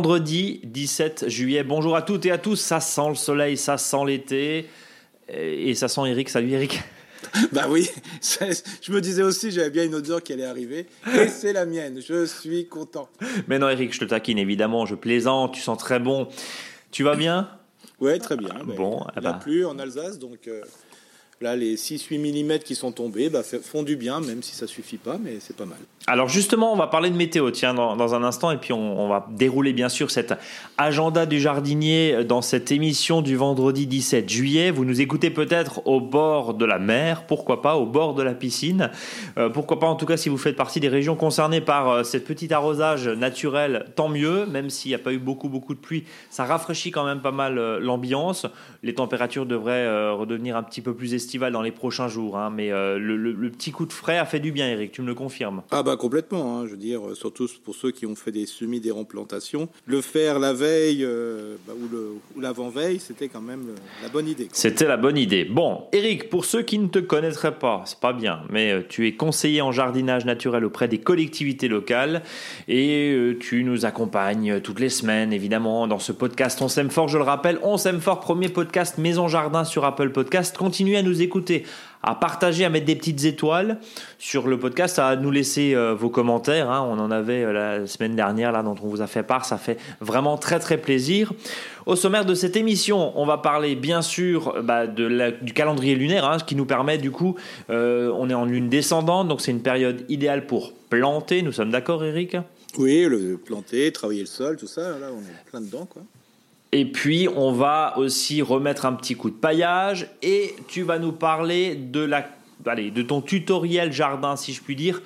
vendredi 17 juillet. Bonjour à toutes et à tous. Ça sent le soleil, ça sent l'été. Et ça sent Eric. Salut Eric. Bah oui, je me disais aussi, j'avais bien une odeur qui allait arriver. Et c'est la mienne. Je suis content. Mais non, Eric, je te taquine évidemment. Je plaisante. Tu sens très bon. Tu vas bien? Oui, très bien. Bon, il n'a plus en Alsace, donc. Euh, Là, les 6-8 mm qui sont tombés bah, font du bien, même si ça suffit pas, mais c'est pas mal. Alors justement, on va parler de météo, tiens, dans, un instant, et puis on, va dérouler bien sûr cet agenda du jardinier dans cette émission du vendredi 17 juillet. Vous nous écoutez peut-être au bord de la mer, pourquoi pas, au bord de la piscine, euh, pourquoi pas en tout cas si vous faites partie des régions concernées par euh, cette petit arrosage naturel, tant mieux, même s'il n'y a pas eu beaucoup beaucoup de pluie, ça rafraîchit quand même pas mal euh, l'ambiance. Les températures devraient redevenir un petit peu plus dans les prochains jours. Hein, mais euh, le, petit coup de frais a fait du bien, Eric, tu me le confirmes Ah bah complètement, hein, je veux dire, euh, surtout pour ceux qui ont fait des semis, des remplantations. Le faire la veille euh, bah, ou l'avant-veille, c'était quand même la bonne idée. C'était la bonne idée. Bon, Eric, pour ceux qui ne te connaîtraient pas, c'est pas bien, mais tu es conseiller en jardinage naturel auprès des collectivités locales et tu nous accompagnes toutes les semaines, évidemment, dans ce podcast On s'aime fort, je le rappelle, On s'aime fort, premier podcast Maison Jardin sur Apple Podcast. Continuez à nous écouter, à partager, à mettre des petites étoiles sur le podcast, à nous laisser euh, vos commentaires. Hein. On en avait euh, la semaine dernière là dont on vous a fait part. Ça fait vraiment très très plaisir. Au sommaire de cette émission, on va parler bien sûr bah, de du calendrier lunaire, hein, ce qui nous permet du coup, euh, on est en lune descendante, donc c'est une période idéale pour planter. Nous sommes d'accord, Eric? Oui, le planter, travailler le sol, tout ça. Là, on est plein dedans, quoi. Et puis, on va aussi remettre un petit coup de paillage et tu vas nous parler de, la, allez, de ton tutoriel jardin, si je puis dire.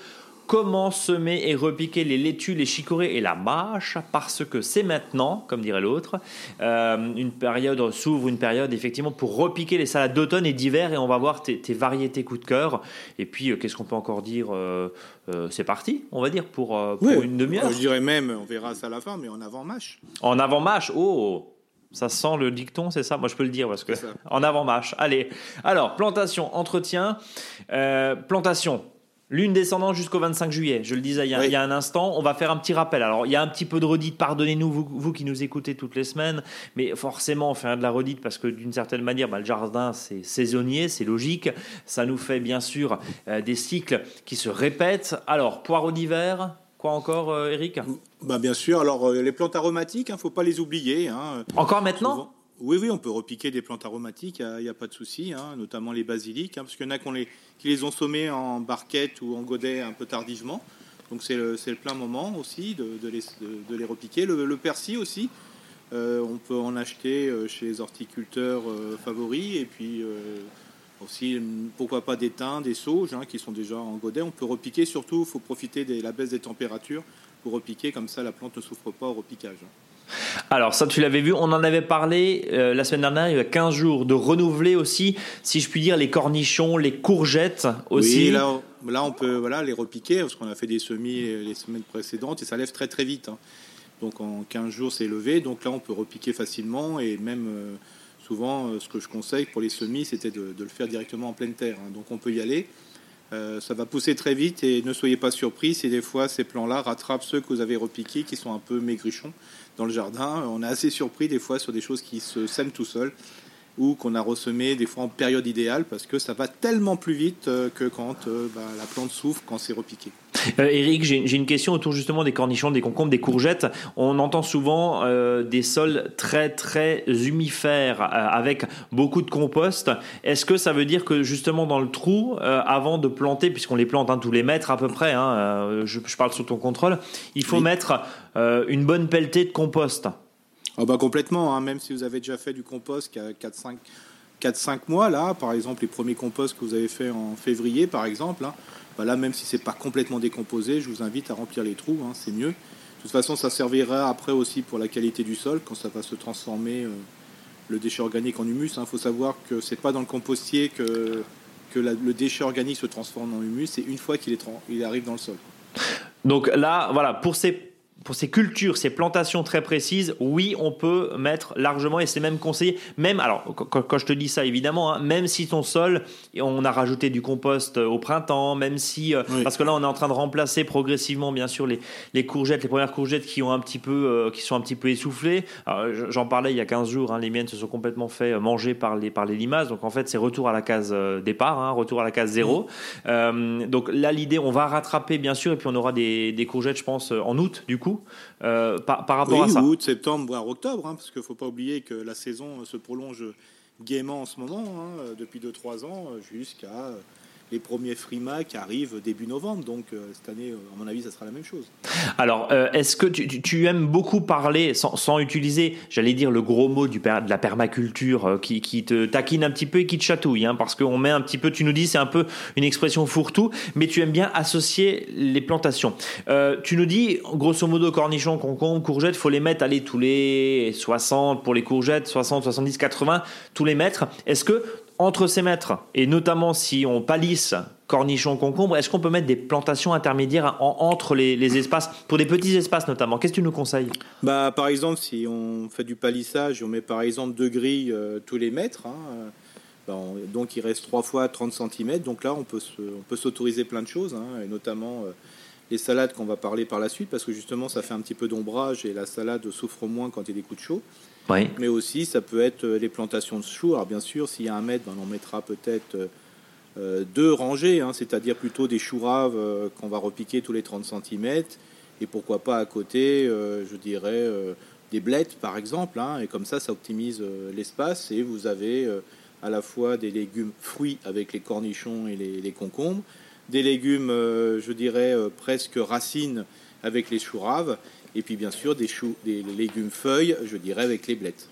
Comment semer et repiquer les laitues, les chicorées et la mâche Parce que c'est maintenant, comme dirait l'autre, euh, une période s'ouvre une période effectivement pour repiquer les salades d'automne et d'hiver et on va voir tes, variétés coup de cœur. Et puis, euh, qu'est-ce qu'on peut encore dire euh, C'est parti, on va dire, pour, une demi-heure. Je dirais même, on verra ça à la fin, mais en avant mâche. En avant mâche, oh ça sent le dicton, c'est ça? Moi, je peux le dire parce que en avant marche. Allez. Alors, plantation, entretien, euh, plantation. Lune descendante jusqu'au 25 juillet, je le disais il y, a, un instant. On va faire un petit rappel. Alors, il y a un petit peu de redite, pardonnez-nous, vous, qui nous écoutez toutes les semaines, mais forcément, on fait de la redite parce que d'une certaine manière, bah, le jardin, c'est saisonnier, c'est logique. Ça nous fait bien sûr euh, des cycles qui se répètent. Alors, poireaux d'hiver, Quoi encore, euh, Eric? Bah, Bien sûr, alors euh, les plantes aromatiques, il hein, ne faut pas les oublier. Hein. Encore maintenant? Oui, oui, on peut repiquer des plantes aromatiques, il n'y a, pas de souci, hein, notamment les basiliques, parce qu'il y en a qui les, ont sommés en barquette ou en godet un peu tardivement. Donc c'est le, plein moment aussi de, les, repiquer. Le, persil aussi, euh, on peut en acheter chez les horticulteurs favoris et puis aussi, pourquoi pas des thym, des sauges hein, qui sont déjà en godet. On peut repiquer, surtout, il faut profiter de la baisse des températures pour repiquer, comme ça la plante ne souffre pas au repiquage. Alors ça tu l'avais vu, on en avait parlé euh, la semaine dernière, il y a 15 jours, de renouveler aussi, si je puis dire, les cornichons, les courgettes aussi. Oui, là, là on peut voilà, les repiquer, parce qu'on a fait des semis les semaines précédentes et ça lève très très vite. Hein. Donc en 15 jours c'est levé, donc là on peut repiquer facilement et même... Euh, Souvent, euh, ce que je conseille pour les semis, c'était de, le faire directement en pleine terre. Hein. Donc on peut y aller. Euh, ça va pousser très vite et ne soyez pas surpris si des fois ces plants-là rattrapent ceux que vous avez repiqués qui sont un peu maigrichons dans le jardin. On est assez surpris des fois sur des choses qui se sèment tout seuls ou qu'on a ressemé des fois en période idéale parce que ça va tellement plus vite euh, que quand euh, bah, la plante souffre quand c'est repiqué. Euh, Eric, j'ai une question autour justement des cornichons, des concombres, des courgettes. On entend souvent des sols très très humifères avec beaucoup de compost. Est-ce que ça veut dire que justement dans le trou, avant de planter, puisqu'on les plante hein, tous les mètres à peu près, hein, je, je, parle sous ton contrôle, il faut mettre une bonne pelletée de compost Oh bah complètement, hein. même si vous avez déjà fait du compost qui a 4-5 mois, là, par exemple, les premiers composts que vous avez fait en février, par exemple, hein, bah là, même si c'est pas complètement décomposé, je vous invite à remplir les trous, hein, c'est mieux. De toute façon, ça servira après aussi pour la qualité du sol, quand ça va se transformer, euh, le déchet organique en humus. Il faut savoir que c'est pas dans le compostier que, que le déchet organique se transforme en humus, c'est une fois qu'il il arrive dans le sol. Donc là, voilà, pour ces pour ces cultures, ces plantations très précises, oui, on peut mettre largement, et c'est même conseillé, même, alors quand, je te dis ça évidemment, hein, même si ton sol, on a rajouté du compost au printemps, même si, euh, parce que là on est en train de remplacer progressivement bien sûr les, les courgettes, les premières courgettes qui, ont un petit peu, euh, qui sont un petit peu essoufflées. J'en parlais il y a 15 jours, hein, les miennes se sont complètement fait manger par les, par les limaces, donc en fait c'est retour à la case euh, départ, hein, retour à la case zéro. donc là l'idée, on va rattraper bien sûr, et puis on aura des, des courgettes je pense en août du coup. Euh, par, rapport à ça. août, septembre, voire octobre, hein, parce qu'il ne faut pas oublier que la saison se prolonge gaiement en ce moment, hein, depuis 2-3 ans, jusqu'à les premiers qui arrivent début novembre. Donc euh, cette année, euh, à mon avis, ça sera la même chose. Alors, euh, est-ce que tu, aimes beaucoup parler, sans, utiliser, j'allais dire, le gros mot du, de la permaculture qui, te taquine un petit peu et qui te chatouille hein, Parce qu'on met un petit peu, tu nous dis, c'est un peu une expression fourre-tout, mais tu aimes bien associer les plantations. tu nous dis, grosso modo, cornichons, concombres, courgettes, faut les mettre, aller tous les 60 pour les courgettes, 60, 70, 80, tous les mettre. Est-ce que entre ces mètres, et notamment si on palisse cornichons, concombres, est-ce qu'on peut mettre des plantations intermédiaires entre les, espaces, pour des petits espaces notamment? Qu'est-ce que tu nous conseilles? Bah, Par exemple, si on fait du palissage, on met par exemple deux grilles euh, tous les mètres, hein, euh, bah, donc il reste trois fois 30 cm, donc là on peut, on peut s'autoriser plein de choses, hein, et notamment euh, les salades qu'on va parler par la suite, parce que justement ça fait un petit peu d'ombrage et la salade souffre moins quand il y a des coups de chaud. Mais aussi, ça peut être euh, les plantations de choux. Alors bien sûr, s'il y a un mètre, ben, on mettra peut-être euh, euh, deux rangées, hein, c'est-à-dire plutôt des choux raves qu'on va repiquer tous les 30 cm. Et pourquoi pas à côté, je dirais, des blettes par exemple. Hein, et comme ça, ça optimise l'espace et vous avez à la fois des légumes fruits avec les cornichons et les, les concombres, des légumes, je dirais, presque racines avec les choux raves et puis bien sûr des légumes feuilles, je dirais avec les blettes.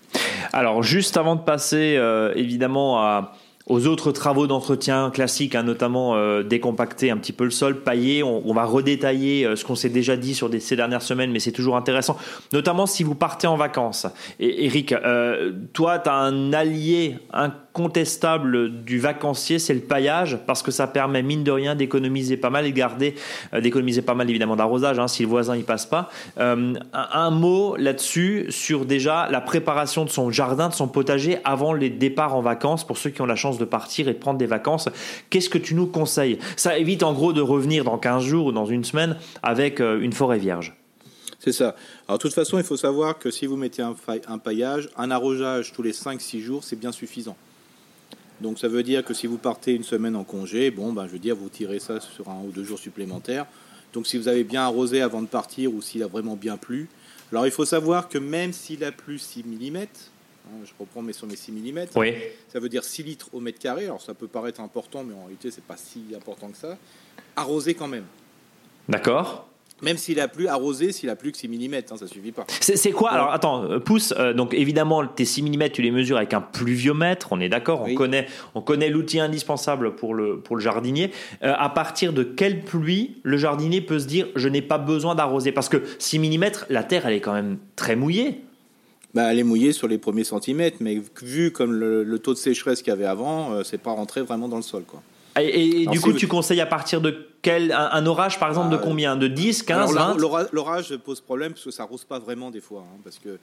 Alors juste avant de passer euh, évidemment à aux autres travaux d'entretien classiques, hein, notamment euh, décompacter un petit peu le sol, pailler. On, va redétailler euh, ce qu'on s'est déjà dit sur ces dernières semaines, mais c'est toujours intéressant, notamment si vous partez en vacances. Et Eric, toi, tu as un allié, un contestable du vacancier, c'est le paillage, parce que ça permet, mine de rien, d'économiser pas mal et garder, euh, d'économiser pas mal évidemment d'arrosage, hein, si le voisin y passe pas. Euh, un, mot là-dessus sur déjà la préparation de son jardin, de son potager avant les départs en vacances, pour ceux qui ont la chance de partir et de prendre des vacances. Qu'est-ce que tu nous conseilles? Ça évite en gros de revenir dans 15 jours ou dans une semaine avec euh, une forêt vierge. C'est ça. Alors, de toute façon, il faut savoir que si vous mettez un, paillage, un arrosage tous les 5-6 jours, c'est bien suffisant. Donc ça veut dire que si vous partez une semaine en congé, bon, ben, je veux dire, vous tirez ça sur un ou deux jours supplémentaires. Donc si vous avez bien arrosé avant de partir ou s'il a vraiment bien plu. Alors il faut savoir que même s'il a plu 6 mm, je reprends mes sur mes 6 mm, ça veut dire 6 litres au mètre carré. Alors ça peut paraître important, mais en réalité c'est pas si important que ça. Arroser quand même. D'accord. Même s'il a plu, arrosé, s'il a plus que 6 mm, hein, ça suffit pas. C'est quoi? Alors attends, euh, pouce. Euh, donc évidemment, tes 6 mm, tu les mesures avec un pluviomètre, on est d'accord, on connaît, on connaît l'outil indispensable pour le, pour le jardinier. Euh, à partir de quelle pluie le jardinier peut se dire je n'ai pas besoin d'arroser? Parce que 6 mm, la terre, elle est quand même très mouillée. Bah, elle est mouillée sur les premiers centimètres, mais vu comme le, taux de sécheresse qu'il y avait avant, c'est pas rentré vraiment dans le sol. quoi. Et, du coup, tu conseilles à partir de quel un, orage, par exemple, de ah, combien? De 10, 15, 20 L'orage pose problème parce que ça rose pas vraiment des fois. Hein, parce que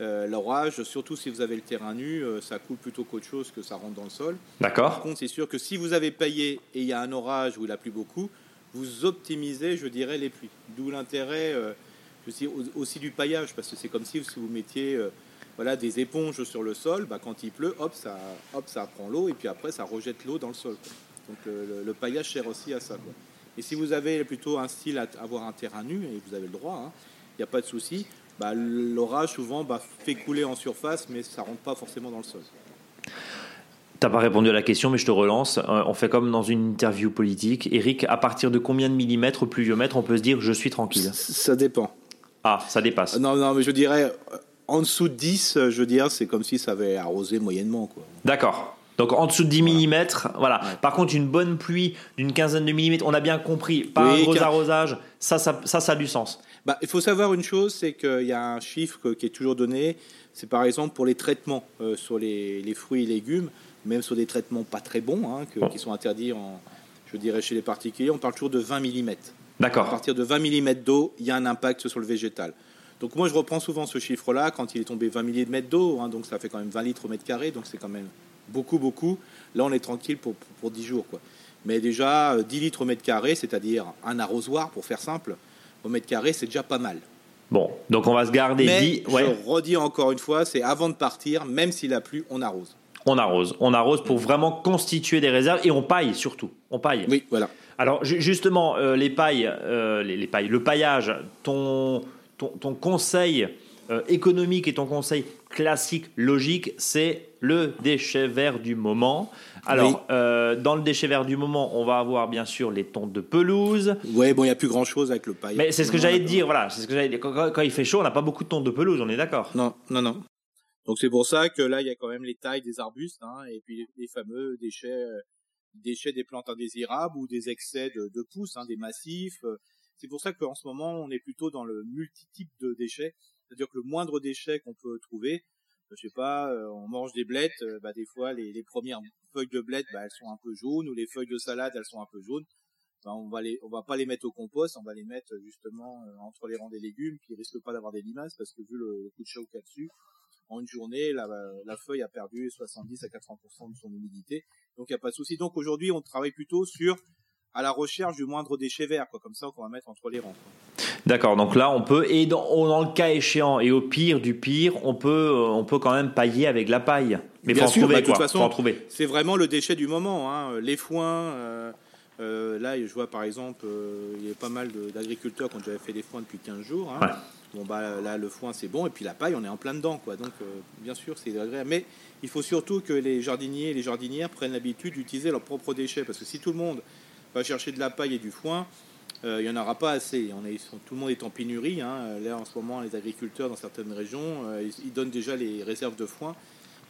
euh, l'orage, surtout si vous avez le terrain nu, euh, ça coule plutôt qu'autre chose que ça rentre dans le sol. D'accord. Par contre, c'est sûr que si vous avez payé et il y a un orage où il a plu beaucoup, vous optimisez, je dirais, les pluies. D'où l'intérêt euh, aussi du paillage, parce que c'est comme si, vous mettiez voilà, des éponges sur le sol, bah, quand il pleut, hop, ça, hop, ça prend l'eau et puis après ça rejette l'eau dans le sol. Donc le, paillage sert aussi à ça. Et si vous avez plutôt un style à avoir un terrain nu, et vous avez le droit, il hein, n'y a pas de souci, bah, l'orage souvent bah, fait couler en surface, mais ça ne rentre pas forcément dans le sol. T'as pas répondu à la question, mais je te relance. Euh, on fait comme dans une interview politique. Eric, à partir de combien de millimètres au pluviomètre on peut se dire je suis tranquille? Ça dépend. Ah, ça dépasse. Non, non, mais je dirais euh, en dessous de 10, je veux dire, c'est comme si ça avait arrosé moyennement. D'accord. Donc en dessous de 10 mm, voilà. Par contre, une bonne pluie d'une quinzaine de millimètres, on a bien compris, pas un gros arrosage, ça ça, ça, a du sens. Bah, il faut savoir une chose, c'est qu'il y a un chiffre qui est toujours donné, c'est par exemple pour les traitements euh, sur les, fruits et légumes, même sur des traitements pas très bons, hein, qui sont interdits, en, je dirais, chez les particuliers, on parle toujours de 20 mm. D'accord. À partir de 20 mm d'eau, il y a un impact sur le végétal. Donc moi, je reprends souvent ce chiffre-là quand il est tombé 20 mm d'eau, hein, donc ça fait quand même 20 litres au mètre carré, donc c'est quand même beaucoup, beaucoup. Là, on est tranquille pour, pour, 10 jours. Quoi. Mais déjà, 10 litres au mètre carré, c'est-à-dire un arrosoir, pour faire simple, au mètre carré, c'est déjà pas mal. Bon, donc on va se garder Mais 10. Je redis encore une fois, c'est avant de partir, même s'il a plu, on arrose. On arrose. On arrose pour vraiment constituer des réserves et on paille surtout. On paille. Oui, voilà. Alors justement, euh, les pailles, euh, les, pailles, le paillage, ton, ton, conseil euh, économique et ton conseil classique, logique, c'est le déchet vert du moment. Alors, dans le déchet vert du moment, on va avoir bien sûr les tontes de pelouse. Oui, bon, il n'y a plus grand-chose avec le paille. Mais c'est ce que j'allais te dire, voilà. C'est ce que j'allais quand, quand, il fait chaud, on n'a pas beaucoup de tontes de pelouse, on est d'accord Non, non, non. Donc c'est pour ça que là, il y a quand même les tailles des arbustes hein, et puis les, fameux déchets, déchets des plantes indésirables ou des excès de, pousses, hein, des massifs. C'est pour ça qu'en ce moment, on est plutôt dans le multitype de déchets, c'est-à-dire que le moindre déchet qu'on peut trouver, je sais pas, euh, on mange des blettes, euh, bah, des fois les, premières feuilles de blettes, bah, elles sont un peu jaunes, ou les feuilles de salade, elles sont un peu jaunes. Bah, on va les, on va pas les mettre au compost, on va les mettre justement entre les rangs des légumes, qui risquent pas d'avoir des limaces parce que vu le, le coup de chaud qu'il y a dessus, en une journée, la, la feuille a perdu 70 à 80% de son humidité. Donc il n'y a pas de souci. Donc aujourd'hui, on travaille plutôt sur à la recherche du moindre déchet vert, quoi, comme ça qu'on va mettre entre les rangs. D'accord, donc là on peut, et dans, dans, le cas échéant, et au pire du pire, on peut, on peut quand même pailler avec la paille. Mais Bien sûr, trouver, bah, de toute façon, c'est vraiment le déchet du moment. Hein. Les foins, euh, euh, là je vois par exemple, euh, il y a pas mal d'agriculteurs qui ont déjà fait des foins depuis 15 jours. Hein. Bon bah là le foin c'est bon et puis la paille on est en plein dedans quoi. Donc euh, bien sûr c'est agréable. Mais il faut surtout que les jardiniers et les jardinières prennent l'habitude d'utiliser leurs propres déchets parce que si tout le monde va chercher de la paille et du foin, euh, il n'y en aura pas assez. On est, tout le monde est en pénurie. Hein. Là en ce moment les agriculteurs dans certaines régions euh, ils, donnent déjà les réserves de foin.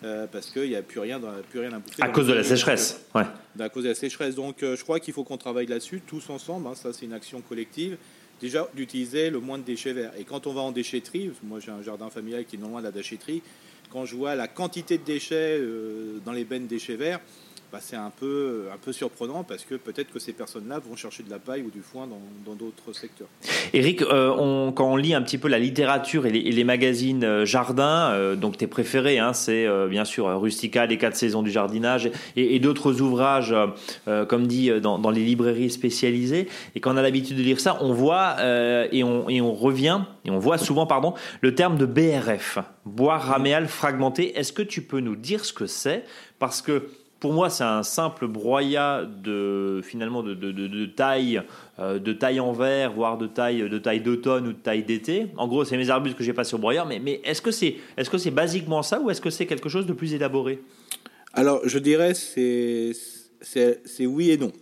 parce qu'il n'y a plus rien, plus rien à bouffer. À cause de la sécheresse, ouais. À cause de la sécheresse. Donc, je crois qu'il faut qu'on travaille là-dessus, tous ensemble. Hein. ça, c'est une action collective déjà d'utiliser le moins de déchets verts. Et quand on va en déchetterie, moi j'ai un jardin familial qui est non loin de la déchetterie, quand je vois la quantité de déchets euh, dans les bennes déchets verts, bah, c'est un peu, un peu surprenant parce que peut-être que ces personnes-là vont chercher de la paille ou du foin dans d'autres secteurs. Eric, euh, quand on lit un petit peu la littérature et les, magazines euh, jardin, euh, donc tes préférés, hein, c'est bien sûr Rustica, les quatre saisons du jardinage et, d'autres ouvrages, comme dit, dans, dans, les librairies spécialisées. Et quand on a l'habitude de lire ça, on voit et, on, et on revient, et on voit souvent, pardon, le terme de BRF, bois raméal fragmenté. Est-ce que tu peux nous dire ce que c'est? Parce que pour moi, c'est un simple broyat de finalement de, de, taille, euh, de taille en verre, voire de taille de taille d'automne ou de taille d'été. En gros, c'est mes arbustes que j'ai passés au broyat. Mais, mais est-ce que c'est est-ce que c'est basiquement ça ou est-ce que c'est quelque chose de plus élaboré? Alors, je dirais c'est c'est oui et non.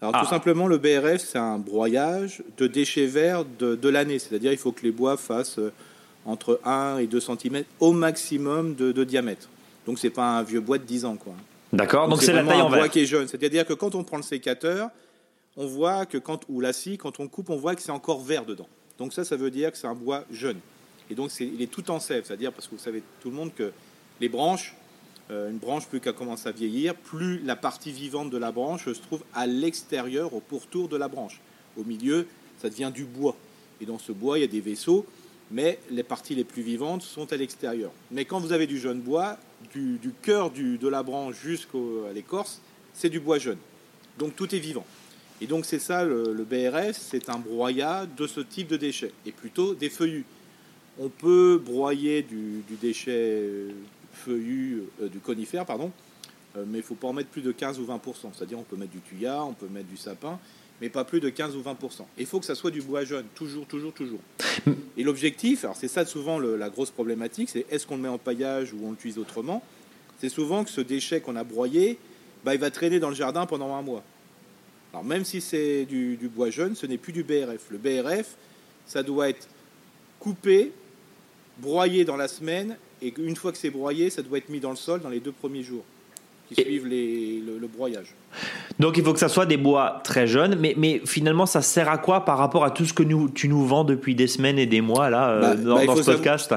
Alors tout ah. simplement, le BRF, c'est un broyage de déchets verts de, de l'année. C'est-à-dire, il faut que les bois fassent euh, entre 1 et 2 cm au maximum de, de diamètre. Donc, c'est pas un vieux bois de 10 ans, quoi. D'accord, donc c'est la taille en bois qui est jeune. C'est-à-dire que quand on prend le sécateur, on voit que quand, ou la scie, quand on coupe, on voit que c'est encore vert dedans. Donc ça, ça veut dire que c'est un bois jeune. Et donc il est tout en sève, c'est-à-dire parce que vous savez tout le monde que les branches, euh, une branche plus qu'elle commence à vieillir, plus la partie vivante de la branche se trouve à l'extérieur, au pourtour de la branche. Au milieu, ça devient du bois. Et dans ce bois, il y a des vaisseaux, mais les parties les plus vivantes sont à l'extérieur. Mais quand vous avez du jeune bois, du, cœur de la branche jusqu'à l'écorce, c'est du bois jeune. Donc tout est vivant. Et donc c'est ça le, BRF, c'est un broyat de ce type de déchets, et plutôt des feuillus. On peut broyer du, déchet euh, feuillu, euh, du conifère, pardon, euh, mais il ne faut pas en mettre plus de 15 ou 20%. C'est-à-dire on peut mettre du tuya, on peut mettre du sapin, mais pas plus de 15 ou 20%. Il faut que ça soit du bois jeune, toujours, toujours, toujours. Et l'objectif, alors c'est ça souvent la grosse problématique, c'est est-ce qu'on le met en paillage ou on l'utilise autrement? C'est souvent que ce déchet qu'on a broyé, bah, il va traîner dans le jardin pendant un mois. Alors même si c'est du, bois jeune, ce n'est plus du BRF. Le BRF, ça doit être coupé, broyé dans la semaine, et une fois que c'est broyé, ça doit être mis dans le sol dans les deux premiers jours qui suivent le, broyage. Donc il faut que ça soit des bois très jeunes, mais, mais finalement ça sert à quoi par rapport à tout ce que nous, tu nous vends depuis des semaines et des mois là euh, bah, dans, bah, ce podcast?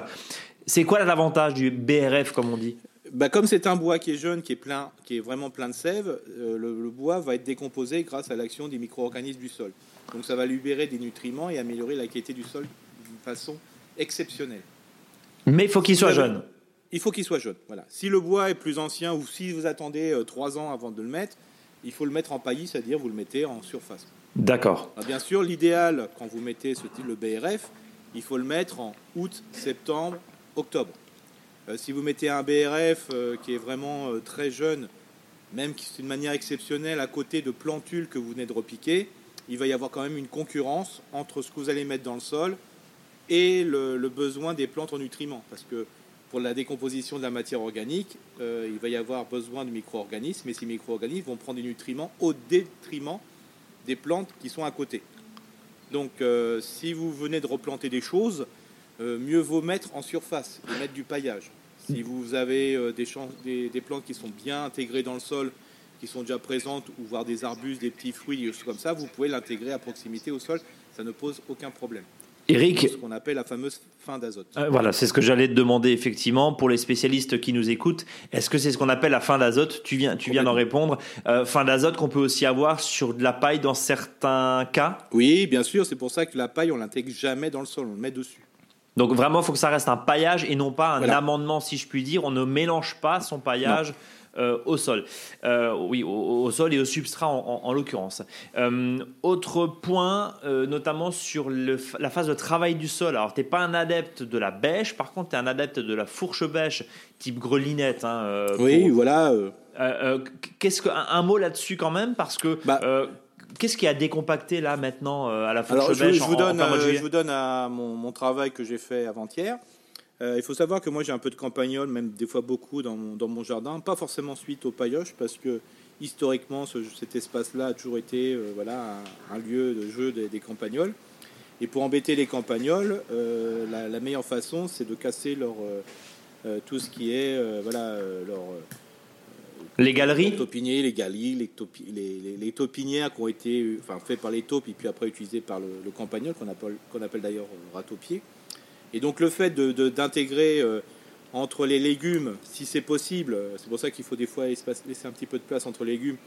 C'est quoi l'avantage du BRF comme on dit? Bah, Comme c'est un bois qui est jeune, qui est, plein, qui est vraiment plein de sève, euh, le, bois va être décomposé grâce à l'action des micro-organismes du sol. Donc ça va libérer des nutriments et améliorer la qualité du sol d'une façon exceptionnelle. Mais il faut qu'il soit jeune. Il faut qu'il soit jeune. Voilà. Si le bois est plus ancien ou si vous attendez euh, trois ans avant de le mettre, il faut le mettre en paillis, c'est-à-dire vous le mettez en surface. D'accord. Bien sûr, l'idéal, quand vous mettez ce type, le BRF, il faut le mettre en août, septembre, octobre. Euh, si vous mettez un BRF euh, qui est vraiment très jeune, même si c'est une manière exceptionnelle, à côté de plantules que vous venez de repiquer, il va y avoir quand même une concurrence entre ce que vous allez mettre dans le sol et le, le besoin des plantes en nutriments. Parce que pour la décomposition de la matière organique, euh, il va y avoir besoin de micro-organismes, et ces micro-organismes vont prendre des nutriments au détriment des plantes qui sont à côté. Donc euh, si vous venez de replanter des choses, euh, mieux vaut mettre en surface et mettre du paillage. Si vous avez des, des, plantes qui sont bien intégrées dans le sol, qui sont déjà présentes, ou voir des arbustes, des petits fruits, des choses comme ça, vous pouvez l'intégrer à proximité au sol, ça ne pose aucun problème. Eric, ce qu'on appelle la fameuse fin d'azote. Euh, voilà, c'est ce que j'allais te demander effectivement pour les spécialistes qui nous écoutent. Est-ce que c'est ce qu'on appelle la fin d'azote? Tu viens, tu viens d'en répondre. Euh, fin d'azote qu'on peut aussi avoir sur de la paille dans certains cas? Oui, bien sûr. C'est pour ça que la paille, on l'intègre jamais dans le sol, on le met dessus. Donc vraiment, il faut que ça reste un paillage et non pas un amendement, si je puis dire. On ne mélange pas son paillage. Au sol. Euh, oui, au, sol et au substrat en, l'occurrence. Euh, autre point, notamment sur la phase de travail du sol. Alors, tu n'es pas un adepte de la bêche, par contre, tu es un adepte de la fourche bêche type grelinette. Hein, oui, voilà. Qu'est-ce que, un, mot là-dessus quand même, parce que. Bah, qu'est-ce qui a décompacté là maintenant à la fourche bêche je, vous donne, je vous donne à mon, mon travail que j'ai fait avant-hier. Euh, il faut savoir que moi j'ai un peu de campagnol, même des fois beaucoup dans mon, jardin, pas forcément suite au pailloche, parce que historiquement cet espace-là a toujours été euh, voilà, un, lieu de jeu des, campagnols. Et pour embêter les campagnols, euh, la, meilleure façon c'est de casser leur, tout ce qui est voilà, leur, les galeries Les taupiniers, les galeries, les, les, taupinières qui ont été enfin, faits par les taupes et puis après utilisés par le, campagnol, qu'on appelle, qu'on appelle d'ailleurs ratopier. Et donc le fait d'intégrer euh, entre les légumes, si c'est possible, euh, c'est pour ça qu'il faut des fois laisser un petit peu de place entre les légumes,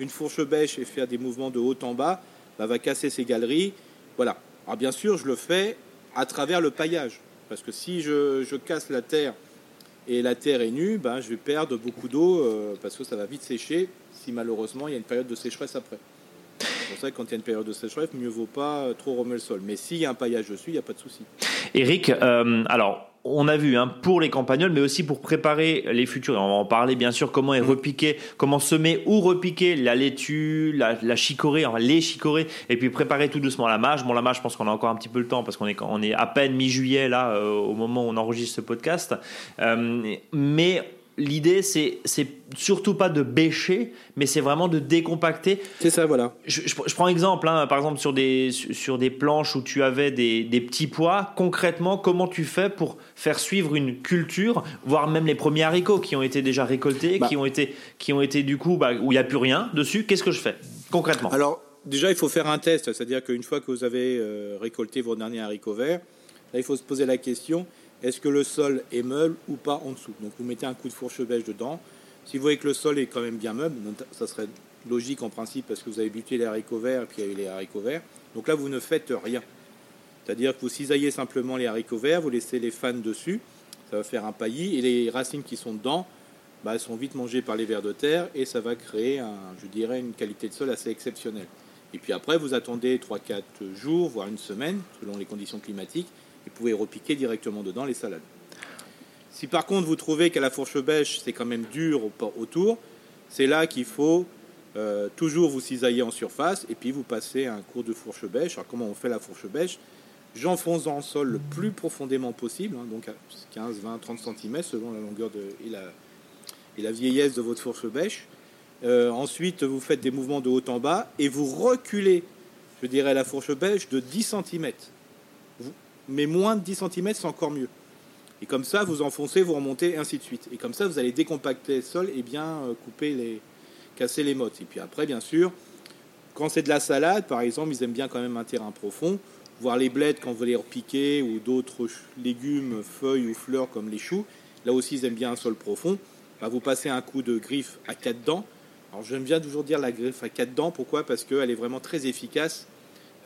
une fourche bêche et faire des mouvements de haut en bas, bah, va casser ces galeries. Voilà. Alors bien sûr, je le fais à travers le paillage. Parce que si je, casse la terre et la terre est nue, bah, je vais perdre beaucoup d'eau euh, parce que ça va vite sécher si malheureusement il y a une période de sécheresse après. C'est pour ça que quand il y a une période de sécheresse, mieux vaut pas trop remuer le sol. Mais s'il y a un paillage dessus, il n'y a pas de souci. Eric, euh, alors on a vu hein, pour les campagnols, mais aussi pour préparer les futurs. Et on va en parler bien sûr. Comment est mm. repiqué, comment semer ou repiquer la laitue, la, chicorée, enfin, les chicorées, et puis préparer tout doucement la mâche. Bon, la mâche, je pense qu'on a encore un petit peu le temps parce qu'on est, on est à peine mi-juillet là euh, au moment où on enregistre ce podcast. Euh, mais l'idée, c'est, c'est surtout pas de bêcher, mais c'est vraiment de décompacter. C'est ça, voilà. Je, prends exemple, hein, par exemple, sur des, sur des planches où tu avais des, des, petits pois. Concrètement, comment tu fais pour faire suivre une culture, voire même les premiers haricots qui ont été déjà récoltés, bah. qui, ont été, qui ont été du coup, bah, où il n'y a plus rien dessus Qu'est-ce que je fais concrètement? Alors, déjà, il faut faire un test, c'est-à-dire qu'une fois que vous avez euh, récolté vos derniers haricots verts, là, il faut se poser la question est-ce que le sol est meuble ou pas en dessous? Donc vous mettez un coup de fourche bêche dedans. Si vous voyez que le sol est quand même bien meuble, ça serait logique en principe parce que vous avez buté les haricots verts et puis il y a eu les haricots verts. Donc là, vous ne faites rien. C'est-à-dire que vous cisaillez simplement les haricots verts, vous laissez les fans dessus, ça va faire un paillis et les racines qui sont dedans, bah, elles sont vite mangées par les vers de terre et ça va créer, je dirais, une qualité de sol assez exceptionnelle. Et puis après, vous attendez 3-4 jours, voire une semaine, selon les conditions climatiques, vous pouvez repiquer directement dedans les salades. Si par contre vous trouvez qu'à la fourche bêche c'est quand même dur autour, c'est là qu'il faut euh, toujours vous cisailler en surface et puis vous passez un cours de fourche bêche. Alors comment on fait la fourche bêche? J'enfonce dans le sol le plus profondément possible, hein, donc à 15, 20, 30 cm selon la longueur de, et, la, et la vieillesse de votre fourche bêche. Euh, ensuite, vous faites des mouvements de haut en bas et vous reculez, je dirais, la fourche bêche de 10 cm mais moins de 10 cm, c'est encore mieux. Et comme ça, vous enfoncez, vous remontez, ainsi de suite. Et comme ça, vous allez décompacter le sol et bien euh, couper les, casser les mottes. Et puis après, bien sûr, quand c'est de la salade, par exemple, ils aiment bien quand même un terrain profond. Voir les blettes quand vous les repiquez ou d'autres légumes, feuilles ou fleurs comme les choux. Là aussi, ils aiment bien un sol profond. bah, vous passez un coup de griffe à quatre dents. Alors j'aime bien toujours dire la griffe à quatre dents, pourquoi? Parce qu'elle est vraiment très efficace,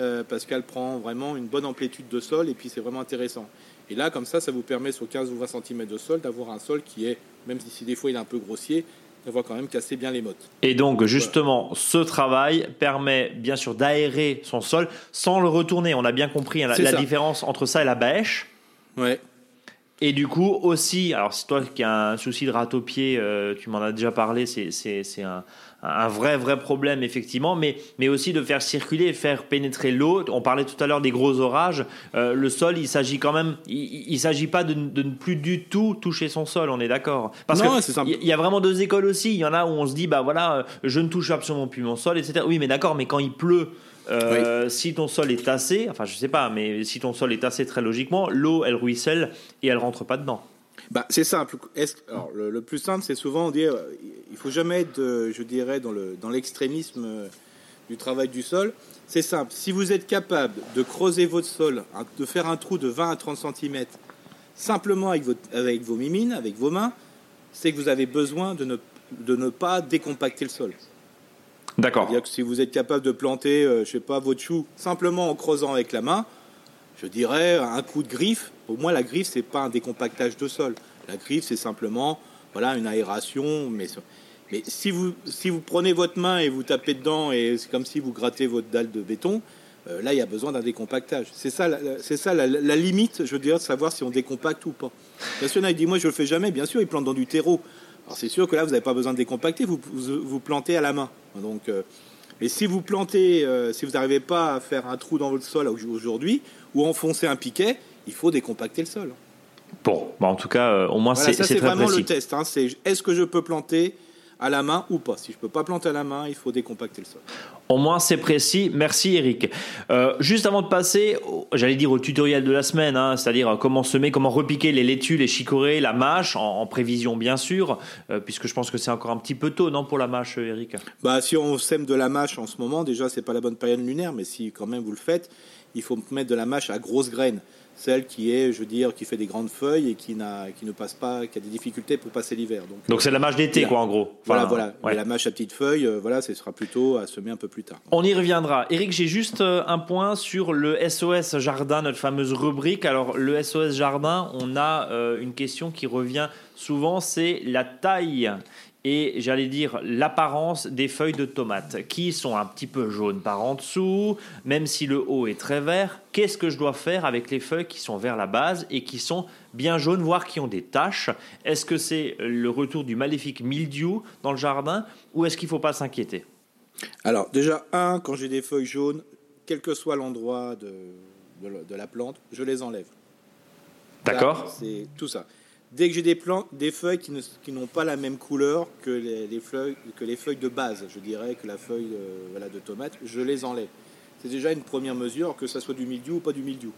euh, parce qu'elle prend vraiment une bonne amplitude de sol, et puis c'est vraiment intéressant. Et là, comme ça, ça vous permet sur 15 ou 20 cm de sol d'avoir un sol qui est, même si des fois il est un peu grossier, d'avoir quand même cassé bien les mottes. Et donc, justement, ce travail permet bien sûr d'aérer son sol sans le retourner. On a bien compris hein, la, différence entre ça et la bêche. Ouais. Et du coup, aussi, alors si toi qui as un souci de rate au pied, euh, tu m'en as déjà parlé, c'est un, un, vrai, vrai problème, effectivement, mais, mais aussi de faire circuler et faire pénétrer l'eau. On parlait tout à l'heure des gros orages. Euh, le sol, il s'agit quand même, il ne s'agit pas de, de, ne plus du tout toucher son sol, on est d'accord? Parce qu'il y a vraiment deux écoles aussi. Il y en a où on se dit, bah voilà, euh, je ne touche absolument plus mon sol, etc. Oui, mais d'accord, mais quand il pleut, euh, si ton sol est tassé, enfin je sais pas, mais si ton sol est tassé très logiquement, l'eau elle ruisselle et elle rentre pas dedans. Bah, c'est simple. Alors, le, plus simple, c'est souvent dire, il faut jamais être, je dirais, dans le dans l'extrémisme euh, du travail du sol. C'est simple. Si vous êtes capable de creuser votre sol, de faire un trou de 20 à 30 cm, simplement avec, votre, avec vos mimines, avec vos mains, c'est que vous avez besoin de ne, de ne pas décompacter le sol. D'accord. C'est-à-dire que si vous êtes capable de planter, euh, je sais pas, votre chou simplement en creusant avec la main, je dirais un coup de griffe. Pour moi, la griffe, c'est pas un décompactage de sol. La griffe, c'est simplement voilà, une aération. Mais, mais si, vous, si vous prenez votre main et vous tapez dedans, et c'est comme si vous grattez votre dalle de béton, euh, là, il y a besoin d'un décompactage. C'est ça, c'est ça la, limite, je veux dire, de savoir si on décompacte ou pas. Parce qu'il dit, moi, je le fais jamais. Bien sûr, il plante dans du terreau. Alors, c'est sûr que là, vous n'avez pas besoin de décompacter, vous, vous plantez à la main. Donc, euh, mais si vous plantez, euh, si vous n'arrivez pas à faire un trou dans votre sol aujourd'hui, ou enfoncer un piquet, il faut décompacter le sol. Bon, bah, en tout cas, euh, au moins c'est c'est vraiment le test. Hein. c'est est-ce que je peux planter à la main ou pas? Si je ne peux pas planter à la main, il faut décompacter le sol. Au moins, c'est précis. Merci, Eric. Euh, juste avant de passer, j'allais dire au tutoriel de la semaine, hein, c'est-à-dire comment semer, comment repiquer les laitues, les chicorées, la mâche, en, prévision bien sûr, euh, puisque je pense que c'est encore un petit peu tôt, non, pour la mâche, Eric? Bah, si on sème de la mâche en ce moment, déjà, c'est pas la bonne période lunaire, mais si quand même vous le faites, il faut mettre de la mâche à grosses graines celle qui est, je veux dire, qui fait des grandes feuilles et qui, n'a, qui ne passe pas, qui a des difficultés pour passer l'hiver. Donc, Donc c'est la mâche d'été, quoi, en gros. voilà, voilà. La mâche à petites feuilles, euh, voilà, ce sera plutôt à semer un peu plus tard. On y reviendra. Eric, j'ai juste euh, un point sur le SOS Jardin, notre fameuse rubrique. Alors, le SOS Jardin, on a euh, une question qui revient souvent, c'est la taille et j'allais dire l'apparence des feuilles de tomates qui sont un petit peu jaunes par en dessous, même si le haut est très vert. Qu'est-ce que je dois faire avec les feuilles qui sont vers la base et qui sont bien jaunes, voire qui ont des taches? Est-ce que c'est le retour du maléfique mildiou dans le jardin ou est-ce qu'il ne faut pas s'inquiéter? Alors déjà, un, quand j'ai des feuilles jaunes, quel que soit l'endroit de, de, la plante, je les enlève. D'accord. C'est tout ça. Dès que j'ai des, des feuilles qui, n'ont pas la même couleur que les, feuilles, que les feuilles de base, je dirais que la feuille euh, de tomate, je les enlève. C'est déjà une première mesure, que ça soit du mildiou ou pas du mildiou.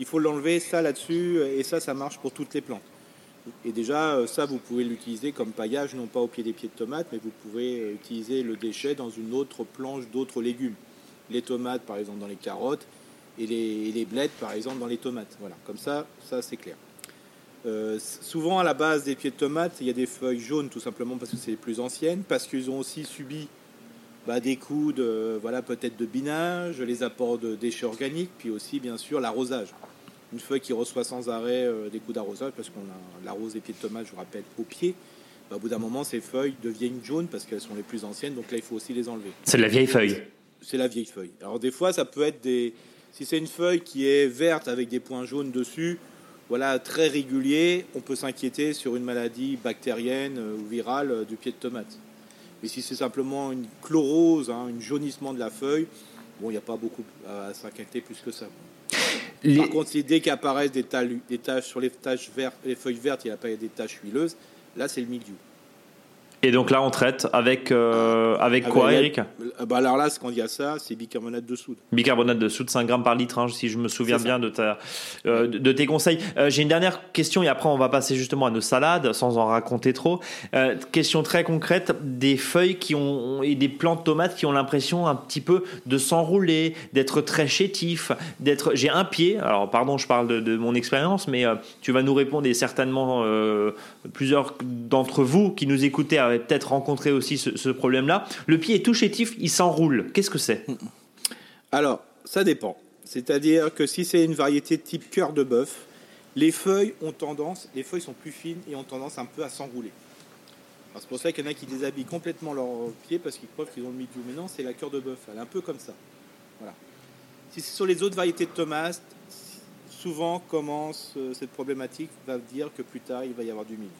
Il faut l'enlever, ça là-dessus, et ça, ça marche pour toutes les plantes. Et déjà, euh, ça, vous pouvez l'utiliser comme paillage, non pas au pied des pieds de tomates, mais vous pouvez euh, utiliser le déchet dans une autre planche d'autres légumes. Les tomates, par exemple, dans les carottes, et les, et les blettes, par exemple, dans les tomates. Voilà, comme ça, ça c'est clair. Euh, souvent, à la base des pieds de tomates, il y a des feuilles jaunes, tout simplement parce que c'est les plus anciennes, parce qu'ils ont aussi subi bah, des coups de, voilà, peut-être de binage, les apports de déchets organiques, puis aussi, bien sûr, l'arrosage. Une feuille qui reçoit sans arrêt euh, des coups d'arrosage, parce qu'on l'arrose des pieds de tomates, je vous rappelle, au pied. Bah, au bout d'un moment, ces feuilles deviennent jaunes parce qu'elles sont les plus anciennes, donc là, il faut aussi les enlever. C'est de la vieille feuille. C'est la vieille feuille. Alors, des fois, ça peut être des. Si c'est une feuille qui est verte avec des points jaunes dessus, voilà, très régulier, on peut s'inquiéter sur une maladie bactérienne euh, ou virale euh, du pied de tomate. Mais si c'est simplement une chlorose, hein, un jaunissement de la feuille, bon, il n'y a pas beaucoup à s'inquiéter plus que ça. Par contre, dès qu'apparaissent des, des taches sur les, taches vertes, les feuilles vertes, il n'y a pas des taches huileuses, là c'est le mildiou. Et donc là, on traite avec, euh, avec Ah, quoi, bah, Eric bah, Alors là, quand il y a ça, c'est bicarbonate de soude. Bicarbonate de soude, 5 grammes par litre, hein, si je me souviens bien de, ta, euh, de, de tes conseils. Euh, J'ai une dernière question et après on va passer justement à nos salades sans en raconter trop. Euh, question très concrète, des feuilles qui ont et des plantes tomates qui ont l'impression un petit peu de s'enrouler, d'être très chétifs, d'être. J'ai un pied. Alors pardon, je parle de, de mon expérience, mais tu vas nous répondre et certainement plusieurs d'entre vous qui nous écoutez avaient peut-être rencontré aussi ce, ce problème-là. Le pied est tout chétif, il s'enroule. Qu'est-ce que c'est? Alors, ça dépend. C'est-à-dire que si c'est une variété type cœur de bœuf, les feuilles ont tendance, les feuilles sont plus fines et ont tendance un peu à s'enrouler. C'est pour ça qu'il y en a qui déshabillent complètement leurs pieds parce qu'ils croient qu'ils ont le milieu. Mais non, c'est la cœur de bœuf. Elle est un peu comme ça. Voilà. Si c'est sur les autres variétés de tomates, souvent commence euh, cette problématique va dire que plus tard il va y avoir du milieu.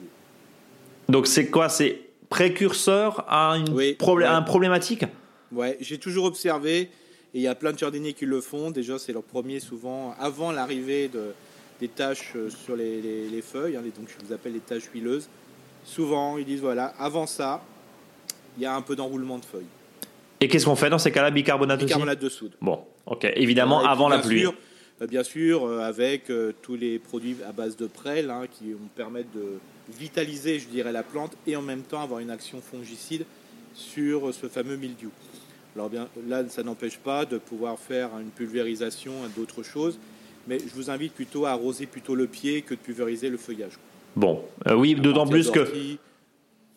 Donc c'est quoi? C'est précurseur à une Oui, problé- ouais. à un problématique Ouais, j'ai toujours observé, et il y a plein de jardiniers qui le font. Déjà, c'est leur premier souvent, avant l'arrivée de, des taches euh, sur les, les- les feuilles, hein, donc je vous appelle les taches huileuses. Souvent, ils disent voilà, avant ça, il y a un peu d'enroulement de feuilles. Et qu'est-ce qu'on fait dans ces cas-là Bicarbonate Bicarbonate de soude. Bon, ok. Évidemment, avant la pluie. sûr, euh, bien sûr, euh, avec euh, tous les produits à base de prêle hein, qui vont permettre de vitaliser, je dirais, la plante et en même temps avoir une action fongicide sur ce fameux mildiou. Alors bien, là, ça n'empêche pas de pouvoir faire une pulvérisation et d'autres choses, mais je vous invite plutôt à arroser plutôt le pied que de pulvériser le feuillage. Bon, euh, oui, d'autant plus que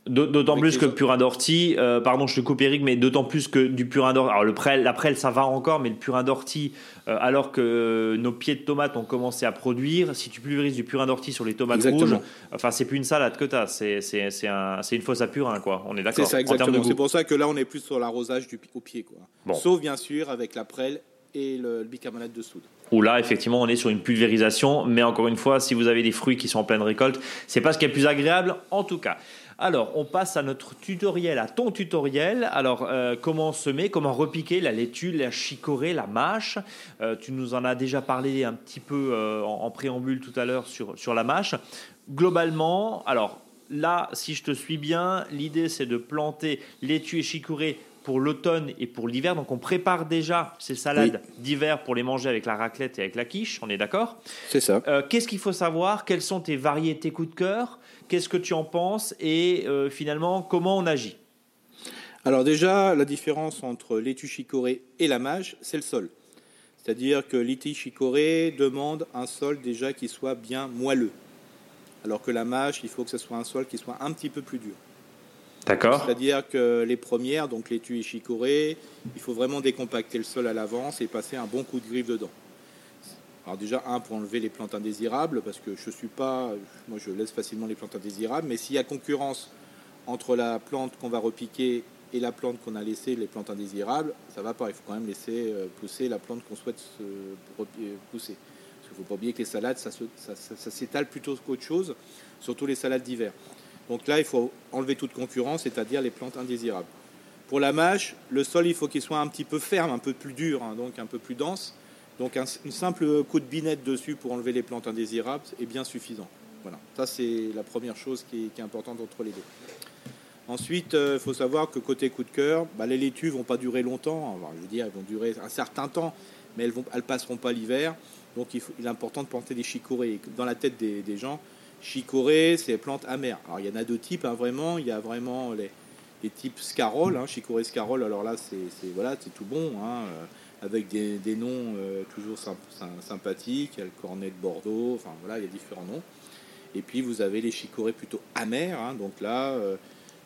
D'autant plus que purin d'ortie, euh, pardon, je te coupe Eric, mais d'autant plus que du purin d'ortie, alors le prêle, la prêle ça va encore, mais le purin d'ortie, euh, alors que nos pieds de tomates ont commencé à produire, si tu pulvérises du purin d'ortie sur les tomates Exactement. rouges, enfin c'est plus une salade que t'as, c'est c'est c'est un- c'est une fosse à purin quoi. On est d'accord. C'est ça exactement. C'est pour ça que là, on est plus sur l'arrosage du au pied, quoi. Bon. Sauf bien sûr avec la prêle et le, le bicarbonate de soude. Où là, effectivement, on est sur une pulvérisation, mais encore une fois, si vous avez des fruits qui sont en pleine récolte, c'est pas ce qui est le plus agréable, en tout cas. Alors, on passe à notre tutoriel, à ton tutoriel. Alors, euh, comment semer, comment repiquer la laitue, la chicorée, la mâche? Euh, tu nous en as déjà parlé un petit peu euh, en, en préambule tout à l'heure sur, sur la mâche. Globalement, alors là, si je te suis bien, l'idée c'est de planter laitue et chicorée pour l'automne et pour l'hiver. Donc, on prépare déjà ces salades d'hiver pour les manger avec la raclette et avec la quiche. On est d'accord? C'est ça. euh, Qu'est-ce qu'il faut savoir? Quelles sont tes variétés coup de cœur? Qu'est-ce que tu en penses Et euh, finalement, comment on agit? Alors déjà, la différence entre l'étu chicorée et la mâche, c'est le sol. C'est-à-dire que l'étu chicorée demande un sol déjà qui soit bien moelleux. Alors que la mâche, il faut que ce soit un sol qui soit un petit peu plus dur. D'accord C'est-à-dire que les premières, donc l'étu et chicorée, il faut vraiment décompacter le sol à l'avance et passer un bon coup de griffe dedans. Déjà, un, pour enlever les plantes indésirables, parce que je suis pas, moi je laisse facilement les plantes indésirables, mais s'il y a concurrence entre la plante qu'on va repiquer et la plante qu'on a laissée, les plantes indésirables, ça va pas. Il faut quand même laisser euh, pousser la plante qu'on souhaite repi- pousser. Parce qu'il ne faut pas oublier que les salades, ça s'étale plutôt qu'autre chose, surtout les salades d'hiver. Donc là, il faut enlever toute concurrence, c'est-à-dire les plantes indésirables. Pour la mâche, le sol, il faut qu'il soit un petit peu ferme, un peu plus dur, hein, donc un peu plus dense. Donc un, une simple coup de binette dessus pour enlever les plantes indésirables est bien suffisant. Voilà, ça c'est la première chose qui est, importante entre les deux. Ensuite, il faut savoir que côté coup de cœur, bah, les laitues vont pas durer longtemps. Je veux dire, elles vont durer un certain temps, mais elles ne passeront pas l'hiver. Donc il, est important de planter des chicorées. Dans la tête des, gens, chicorée, c'est plantes amères. Alors il y en a deux types, hein, vraiment. Il y a vraiment les, les types scarole, hein, chicorée scarole. Alors là, c'est voilà, tout bon, hein, euh, avec des, noms euh, toujours symp- sym- sympathiques. Il y a le cornet de Bordeaux. Enfin voilà, il y a différents noms. Et puis vous avez les chicorées plutôt amères. hein, donc là, euh,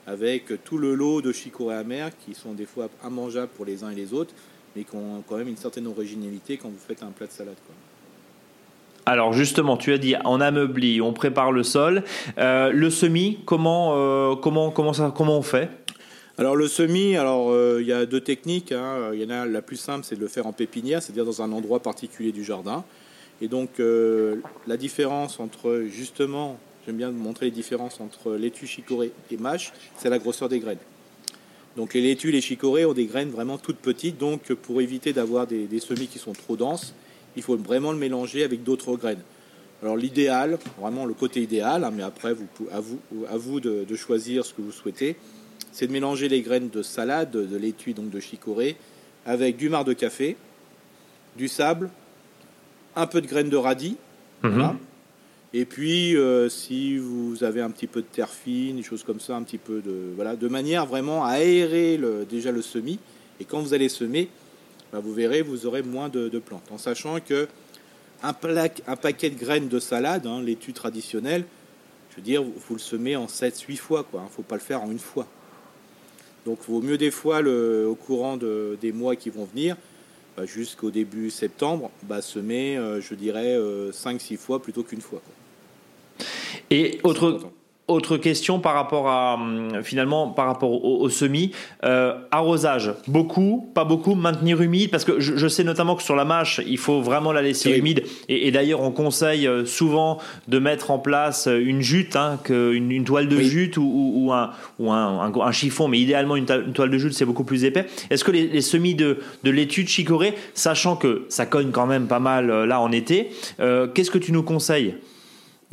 avec tout le lot de chicorées amères qui sont des fois immangeables pour les uns et les autres, mais qui ont quand même une certaine originalité quand vous faites un plat de salade. Alors justement, tu as dit on ameublit, on prépare le sol. Le semis, comment, comment, comment, ça, comment on fait? Alors le semis, alors euh, il y a deux techniques. hein. Il y en a la plus simple, c'est de le faire en pépinière, c'est-à-dire dans un endroit particulier du jardin. Et donc euh, la différence entre justement, j'aime bien montrer les différences entre laitue chicorée et mâche, c'est la grosseur des graines. Donc les laitues, les chicorées ont des graines vraiment toutes petites, donc pour éviter d'avoir des, semis qui sont trop denses, il faut vraiment le mélanger avec d'autres graines. Alors l'idéal, vraiment le côté idéal, hein, mais après vous, à vous de, choisir ce que vous souhaitez, c'est de mélanger les graines de salade, de laitue donc de chicorée, avec du marc de café, du sable, un peu de graines de radis, mhm. et puis euh, si vous avez un petit peu de terre fine, des choses comme ça, un petit peu de voilà, de manière vraiment à aérer le, déjà le semis. Et quand vous allez semer, bah, vous verrez, vous aurez moins de, plantes, en sachant que un, un paquet de graines de salade, hein, l'étude traditionnelle, je veux dire, vous le semez en 7-8 fois, quoi. Il hein, ne faut pas le faire en une fois. Donc, il vaut mieux des fois, le, au courant de, des mois qui vont venir, bah, jusqu'au début septembre, bah, semer, euh, je dirais, 5-6 euh, fois plutôt qu'une fois. Et autre, autre question par rapport à hum, finalement par rapport au, semis, euh, arrosage, beaucoup, pas beaucoup, maintenir humide parce que je, sais notamment que sur la mâche il faut vraiment la laisser humide. Et, d'ailleurs on conseille euh, souvent de mettre en place euh, une jute, hein, une, toile de jute ou, un, ou un, chiffon, mais idéalement une, toile de jute c'est beaucoup plus épais. Est-ce que les, semis de, de laitue de chicorée, sachant que ça cogne quand même pas mal là en été, qu'est-ce que tu nous conseilles?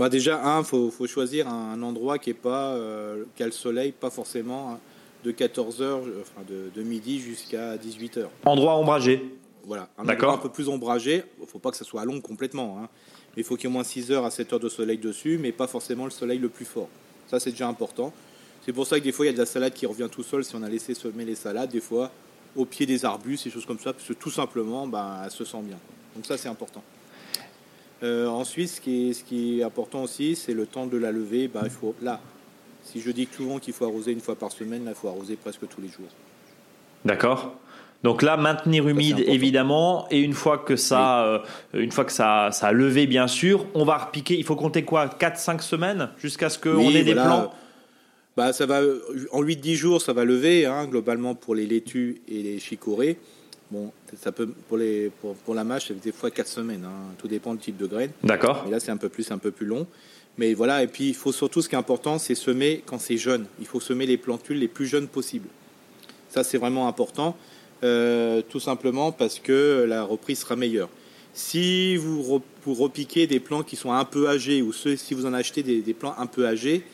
Bah déjà, un, faut, faut choisir un, endroit qui est pas euh, qui a le soleil, pas forcément hein, de 14 h enfin de, midi jusqu'à 18 h Endroit ombragé. Voilà, un endroit un peu plus ombragé. Il faut pas que ça soit à long complètement, hein. mais il faut qu'il y ait au moins 6 heures à 7 heures de soleil dessus, mais pas forcément le soleil le plus fort. Ça, c'est déjà important. C'est pour ça que des fois, il y a de la salade qui revient tout seul si on a laissé semer les salades, des fois au pied des arbustes, et choses comme ça, parce que tout simplement, ben, elle se sent bien. Donc ça, c'est important. Euh, ensuite, ce qui, est, ce qui est important aussi, c'est le temps de la levée. Bah, il faut, là, si je dis souvent qu'il faut arroser une fois par semaine, là, il faut arroser presque tous les jours. D'accord. Donc là, maintenir humide évidemment, et une fois que ça, euh, une fois que ça, ça a levé bien sûr, on va repiquer. Il faut compter quoi? 4-5 semaines jusqu'à ce qu'on ait des plants? Bah, ça va en 8-10 jours, ça va lever hein, globalement pour les laitues et les chicorées. Bon, ça peut pour les pour, pour la mâche, c'est des fois 4 semaines. Hein. Tout dépend du type de graine. D'accord. Et là, c'est un peu plus, un peu plus long. Mais voilà, et puis il faut surtout, ce qui est important, c'est semer quand c'est jeune. Il faut semer les plantules les plus jeunes possibles. Ça, c'est vraiment important, euh, tout simplement parce que la reprise sera meilleure. Si vous, vous repiquez des plants qui sont un peu âgés, ou si vous en achetez des, des plants un peu âgés,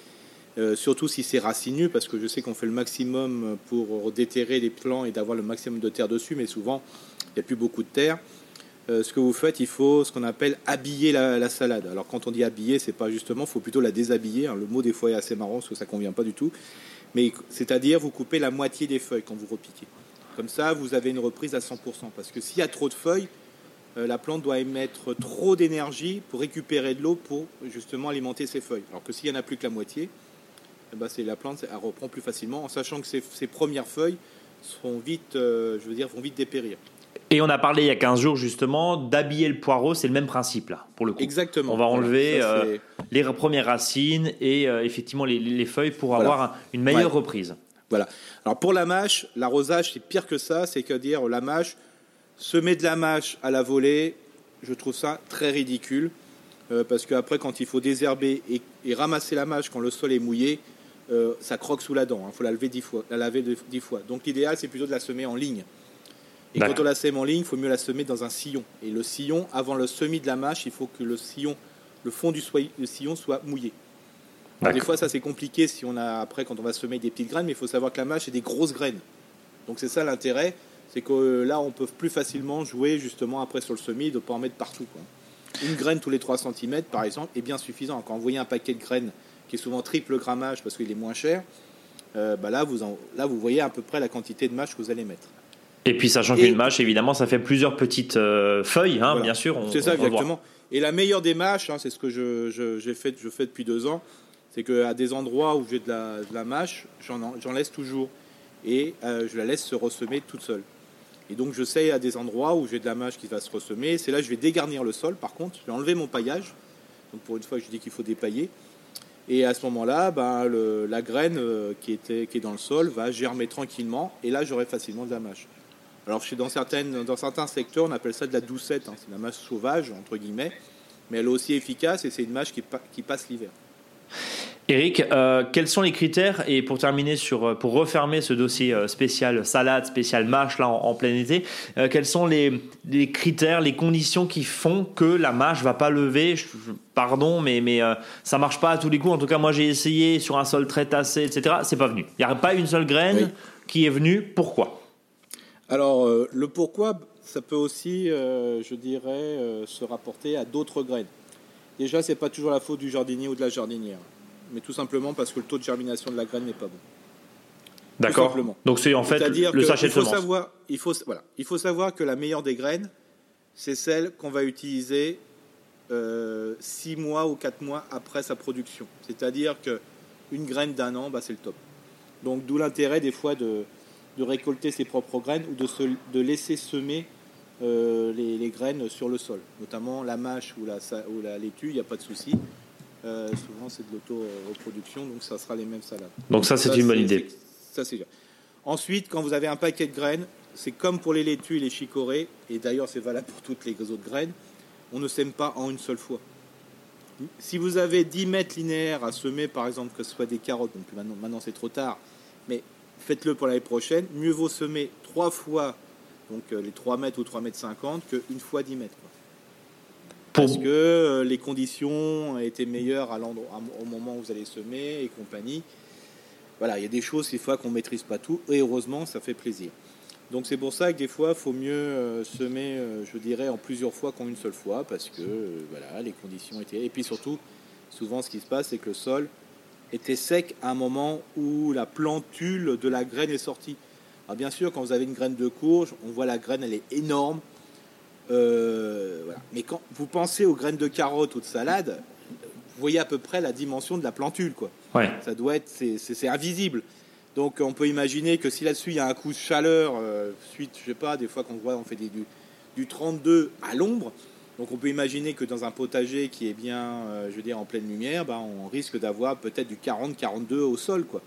euh, surtout si c'est racineux, parce que je sais qu'on fait le maximum pour déterrer les plants et d'avoir le maximum de terre dessus, mais souvent il n'y a plus beaucoup de terre. Euh, ce que vous faites, il faut ce qu'on appelle habiller la, salade. Alors quand on dit habiller, c'est pas justement, il faut plutôt la déshabiller. Hein. Le mot des fois est assez marrant parce que ça convient pas du tout. Mais c'est-à-dire vous coupez la moitié des feuilles quand vous repiquez. Comme ça, vous avez une reprise à 100%. Parce que s'il y a trop de feuilles, euh, la plante doit émettre trop d'énergie pour récupérer de l'eau pour justement alimenter ses feuilles. Alors que s'il n'y en a plus que la moitié, ben, c'est la plante elle reprend plus facilement, en sachant que ses, premières feuilles seront vite, euh, je veux dire, vont vite dépérir. Et on a parlé il y a 15 jours justement d'habiller le poireau, c'est le même principe là, pour le coup. Exactement. On va enlever euh, les premières racines et euh, effectivement les, feuilles pour avoir une meilleure reprise. Voilà. Alors pour la mâche, l'arrosage c'est pire que ça, c'est que dire la mâche, semer de la mâche à la volée, je trouve ça très ridicule. parce qu'après, quand il faut désherber et, et, ramasser la mâche quand le sol est mouillé, euh, ça croque sous la dent. Il hein. faut la laver dix fois. La laver dix fois. Donc l'idéal, c'est plutôt de la semer en ligne. Et quand on la sème en ligne, il faut mieux la semer dans un sillon. Et le sillon, avant le semis de la mâche, il faut que le sillon, le fond du sillon soit mouillé. des fois, ça c'est compliqué si on a après quand on va semer des petites graines, mais il faut savoir que la mâche est des grosses graines. Donc c'est ça l'intérêt, c'est que euh, là on peut plus facilement jouer justement après sur le semis, de ne pas en mettre partout. Une graine tous les 3 cm par exemple est bien suffisant. Quand vous voyez un paquet de graines qui est souvent triple grammage parce qu'il est moins cher, euh, bah là, vous là, vous voyez à peu près la quantité de mâche que vous allez mettre. Et puis, sachant qu'une mâche, évidemment, ça fait plusieurs petites euh, feuilles, hein, bien sûr. C'est ça, exactement. Et la meilleure des mâches, hein, c'est ce que je, je, fait, je fais depuis deux ans, c'est qu'à des endroits où j'ai de la, de la mâche, j'en laisse toujours. Et euh, je la laisse se ressemer toute seule. Et donc, je sais à des endroits où j'ai de la mâche qui va se ressemer. C'est là que je vais dégarnir le sol, par contre. Je vais enlever mon paillage. Donc, pour une fois, je dis qu'il faut dépailler. Et à ce moment-là, ben, la graine euh, qui, était, qui est dans le sol va germer tranquillement. Et là, j'aurai facilement de la mâche. Alors, dans, certaines, dans certains secteurs, on appelle ça de la doucette. Hein. c'est la mâche sauvage, entre guillemets. Mais elle est aussi efficace et c'est une mâche qui passe l'hiver. Eric, euh, quels sont les critères et pour terminer sur, euh, pour refermer ce dossier euh, spécial salade, spécial mâche là en, plein été, quels sont les, les, critères, les conditions qui font que la mâche va pas lever? Pardon, mais mais ça marche pas à tous les coups. En tout cas, moi j'ai essayé sur un sol très tassé, etc. C'est pas venu. Il n'y a pas une seule graine qui est venue. Pourquoi? Alors le pourquoi, ça peut aussi, je dirais, se rapporter à d'autres graines. Déjà, c'est pas toujours la faute du jardinier ou de la jardinière mais tout simplement parce que le taux de germination de la graine n'est pas bon. D'accord. Donc c'est en fait le sachet de savoir, il faut voilà, il faut savoir que la meilleure des graines, c'est celle qu'on va utiliser euh, six mois ou quatre mois après sa production. C'est-à-dire que une graine d'un an, bah, c'est le top. Donc d'où l'intérêt des fois de, de, récolter ses propres graines ou de, se, de laisser semer euh, les, les, graines sur le sol, notamment la mâche ou la, ou la laitue, il n'y a pas de souci. Euh, souvent, c'est de l'auto-reproduction, donc ça sera les mêmes salades. Donc ça, c'est une bonne idée. Ça, c'est Ensuite, quand vous avez un paquet de graines, c'est comme pour les laitues et les chicorées, et d'ailleurs c'est valable pour toutes les autres graines, on ne sème pas en une seule fois. Si vous avez 10 mètres linéaires à semer, par exemple, que ce soit des carottes, donc maintenant, maintenant c'est trop tard, mais faites-le pour l'année prochaine, mieux vaut semer trois fois, donc euh, les 3 mètres ou 3 mètres 50, qu'une fois 10 mètres parce que euh, les conditions étaient meilleures à au moment où vous allez semer et compagnie. Voilà, il y a des choses des fois qu'on maîtrise pas tout et heureusement ça fait plaisir. Donc c'est pour ça que des fois il faut mieux euh, semer, euh, je dirais, en plusieurs fois qu'en une seule fois parce que voilà, les conditions étaient. Et puis surtout, souvent ce qui se passe c'est que le sol était sec à un moment où la plantule de la graine est sortie. Alors bien sûr, quand vous avez une graine de courge, on voit la graine, elle est énorme. Euh, Mais quand vous pensez aux graines de carottes ou de salade, vous voyez à peu près la dimension de la plantule. Quoi. Ça doit être, c'est invisible. Donc on peut imaginer que si là-dessus il y a un coup de chaleur, euh, suite, je sais pas, des fois qu'on voit, on fait du, du 32 à l'ombre. Donc on peut imaginer que dans un potager qui est bien, euh, je veux dire, en pleine lumière, ben, on risque d'avoir peut-être du 40-42 au sol. Quoi.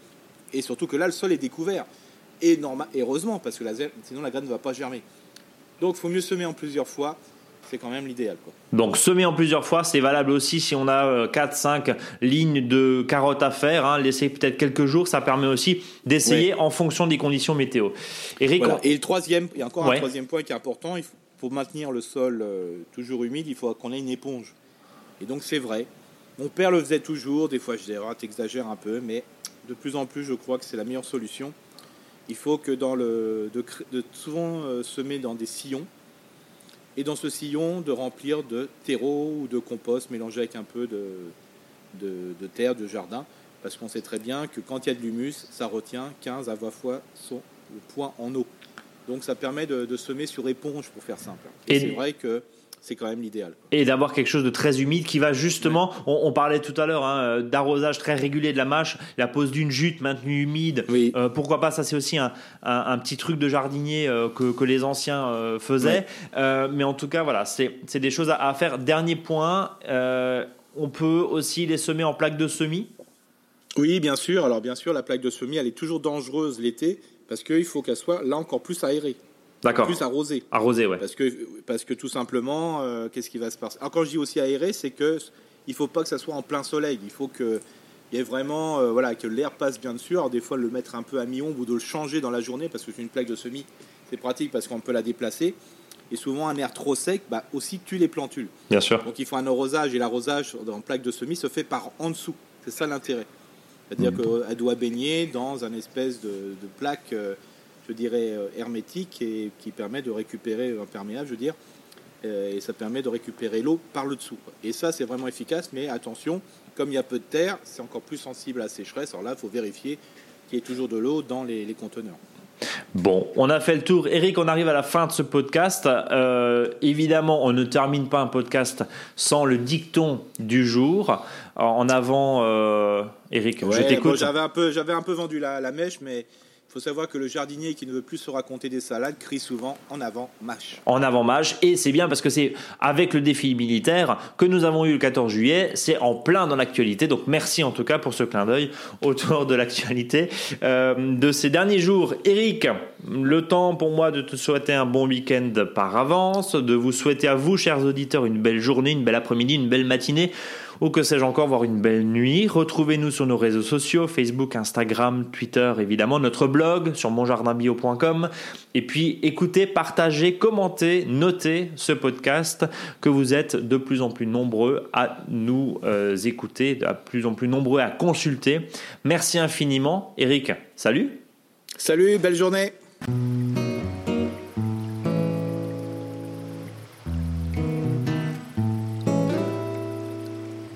Et surtout que là, le sol est découvert. Et normal, heureusement, parce que sinon la graine ne va pas germer. Donc il faut mieux semer en plusieurs fois. C'est quand même l'idéal. Donc semer en plusieurs fois, c'est valable aussi si on a 4-5 euh, lignes de carottes à faire. Hein, laisser peut-être quelques jours, ça permet aussi d'essayer en fonction des conditions météo. Eric, Et le troisième, il y a encore un troisième point qui est important. Il faut, pour maintenir le sol euh, toujours humide, il faut qu'on ait une éponge. Et donc c'est vrai. Mon père le faisait toujours. Des fois je disais, ah, t'exagères un peu, mais de plus en plus, je crois que c'est la meilleure solution il faut que dans le, de, souvent euh, semer dans des sillons et dans ce sillon de remplir de terreau ou de compost mélangé avec un peu de, de, terre de jardin parce qu'on sait très bien que quand il y a de l'humus, ça retient 15 à 20 fois son poids en eau. Donc ça permet de, semer sur éponge pour faire simple. Et, c'est vrai que c'est quand même l'idéal. Et d'avoir quelque chose de très humide qui va justement, on, parlait tout à l'heure hein, d'arrosage très régulier de la mâche, la pose d'une jute maintenue humide. Euh, pourquoi pas Ça, c'est aussi un, petit truc de jardinier euh, que, les anciens euh, faisaient. mais en tout cas, voilà, c'est des choses à, faire. Dernier point, on peut aussi les semer en plaque de semis? Oui, bien sûr. Alors bien sûr, la plaque de semis, elle est toujours dangereuse l'été parce qu'il faut qu'elle soit là encore plus aérée. D'accord. Plus arrosé. Arrosé, ouais. Parce que, parce que tout simplement, euh, qu'est-ce qui va se passer? Alors, quand je dis aussi aéré, c'est que il faut pas que ça soit en plein soleil. Il faut que il y ait vraiment, euh, voilà, que l'air passe bien dessus. Alors, des fois, le mettre un peu à mi-ombre ou de le changer dans la journée, parce que c'est une plaque de semis, c'est pratique parce qu'on peut la déplacer. Et souvent, un air trop sec, bah, aussi tue les plantules. Bien sûr. Donc, il faut un arrosage, et l'arrosage dans plaque de semis se fait par en dessous. C'est ça l'intérêt. C'est-à-dire mmh. qu'elle doit baigner dans un espèce de, de plaque. Euh, je dirais, euh, hermétique et qui permet de récupérer, imperméable, je veux dire, euh, et ça permet de récupérer l'eau par le dessous. Et ça, c'est vraiment efficace, mais attention, comme il y a peu de terre, c'est encore plus sensible à la sécheresse. Alors là, il faut vérifier qu'il y ait toujours de l'eau dans les, conteneurs. Bon, on a fait le tour. Eric, on arrive à la fin de ce podcast. Euh, évidemment, on ne termine pas un podcast sans le dicton du jour. En avant, Eric, je t'écoute. j'avais un peu, j'avais un peu vendu la, la mèche, mais il faut savoir que le jardinier qui ne veut plus se raconter des salades crie souvent en avant mâche. En avant mâche, et c'est bien parce que c'est avec le défi militaire que nous avons eu le 14 juillet, c'est en plein dans l'actualité, donc merci en tout cas pour ce clin d'œil autour de l'actualité euh, de ces derniers jours. Eric, le temps pour moi de te souhaiter un bon week-end par avance, de vous souhaiter à vous, chers auditeurs, une belle journée, une belle après-midi, une belle matinée ou que sais-je encore, voir une belle nuit. Retrouvez-nous sur nos réseaux sociaux, Facebook, Instagram, Twitter, évidemment, notre blog sur monjardinbio.com. Et puis écoutez, partagez, commentez, notez ce podcast que vous êtes de plus en plus nombreux à nous euh, écouter, de plus en plus nombreux à consulter. Merci infiniment. Eric, salut. Salut, belle journée.